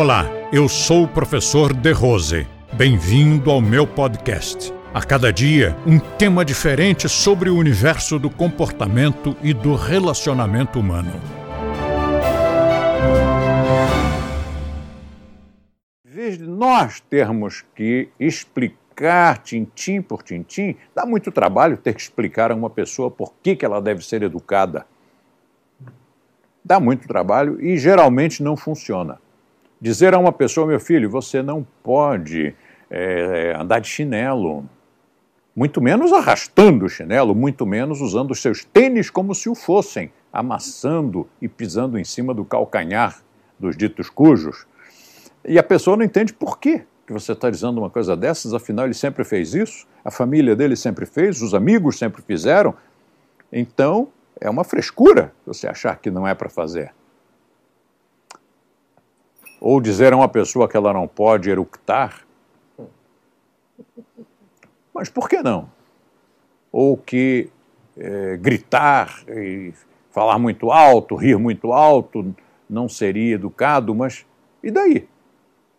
Olá, eu sou o professor De Rose. Bem-vindo ao meu podcast. A cada dia, um tema diferente sobre o universo do comportamento e do relacionamento humano. Em vez de nós termos que explicar tintim por tintim, dá muito trabalho ter que explicar a uma pessoa por que, que ela deve ser educada. Dá muito trabalho e geralmente não funciona. Dizer a uma pessoa, meu filho, você não pode é, andar de chinelo, muito menos arrastando o chinelo, muito menos usando os seus tênis como se o fossem, amassando e pisando em cima do calcanhar dos ditos cujos. E a pessoa não entende por quê que você está dizendo uma coisa dessas, afinal ele sempre fez isso, a família dele sempre fez, os amigos sempre fizeram. Então, é uma frescura você achar que não é para fazer. Ou dizer a uma pessoa que ela não pode eructar. Mas por que não? Ou que é, gritar e falar muito alto, rir muito alto, não seria educado, mas e daí?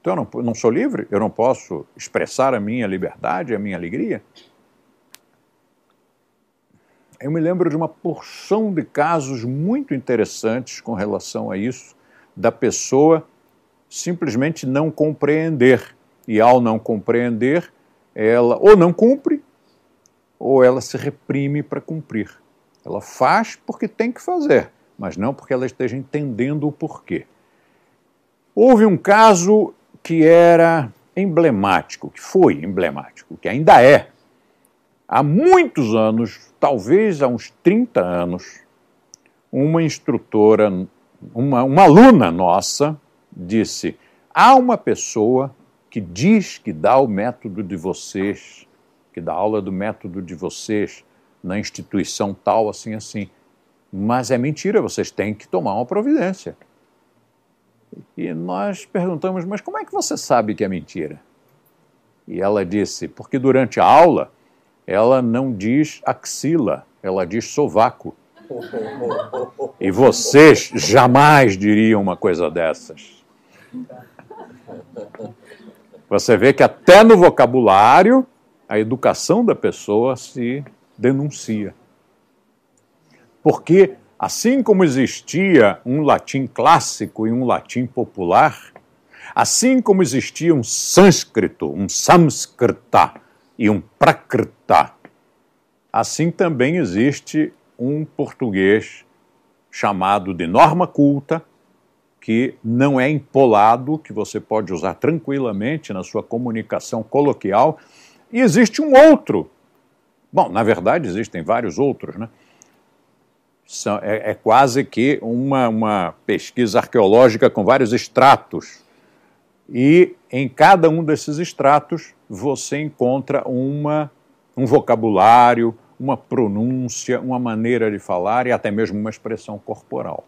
Então eu não, não sou livre? Eu não posso expressar a minha liberdade, a minha alegria? Eu me lembro de uma porção de casos muito interessantes com relação a isso, da pessoa simplesmente não compreender. E ao não compreender, ela ou não cumpre, ou ela se reprime para cumprir. Ela faz porque tem que fazer, mas não porque ela esteja entendendo o porquê. Houve um caso que era emblemático, que foi emblemático, que ainda é. Há muitos anos, talvez há uns 30 anos, uma instrutora, uma, uma aluna nossa, disse: há uma pessoa que diz que dá o método de vocês, que dá aula do método de vocês na instituição tal, assim, assim. Mas é mentira, vocês têm que tomar uma providência. E nós perguntamos, mas como é que você sabe que é mentira? E ela disse, porque durante a aula ela não diz axila, ela diz sovaco. E vocês jamais diriam uma coisa dessas. Você vê que até no vocabulário a educação da pessoa se denuncia. Porque, assim como existia um latim clássico e um latim popular, assim como existia um sânscrito, um samskrita e um prakrita, assim também existe um português chamado de norma culta, que não é empolado, que você pode usar tranquilamente na sua comunicação coloquial. E existe um outro. Bom, na verdade, existem vários outros, né? São, é, é quase que uma, uma pesquisa arqueológica com vários estratos. E em cada um desses estratos você encontra uma, um vocabulário, uma pronúncia, uma maneira de falar e até mesmo uma expressão corporal.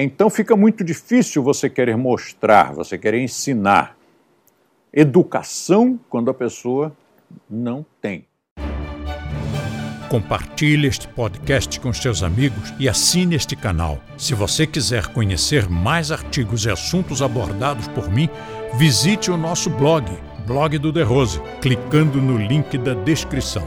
Então fica muito difícil você querer mostrar, você querer ensinar educação quando a pessoa não tem. Compartilhe este podcast com seus amigos e assine este canal. Se você quiser conhecer mais artigos e assuntos abordados por mim, visite o nosso blog, blog do The Rose, clicando no link da descrição.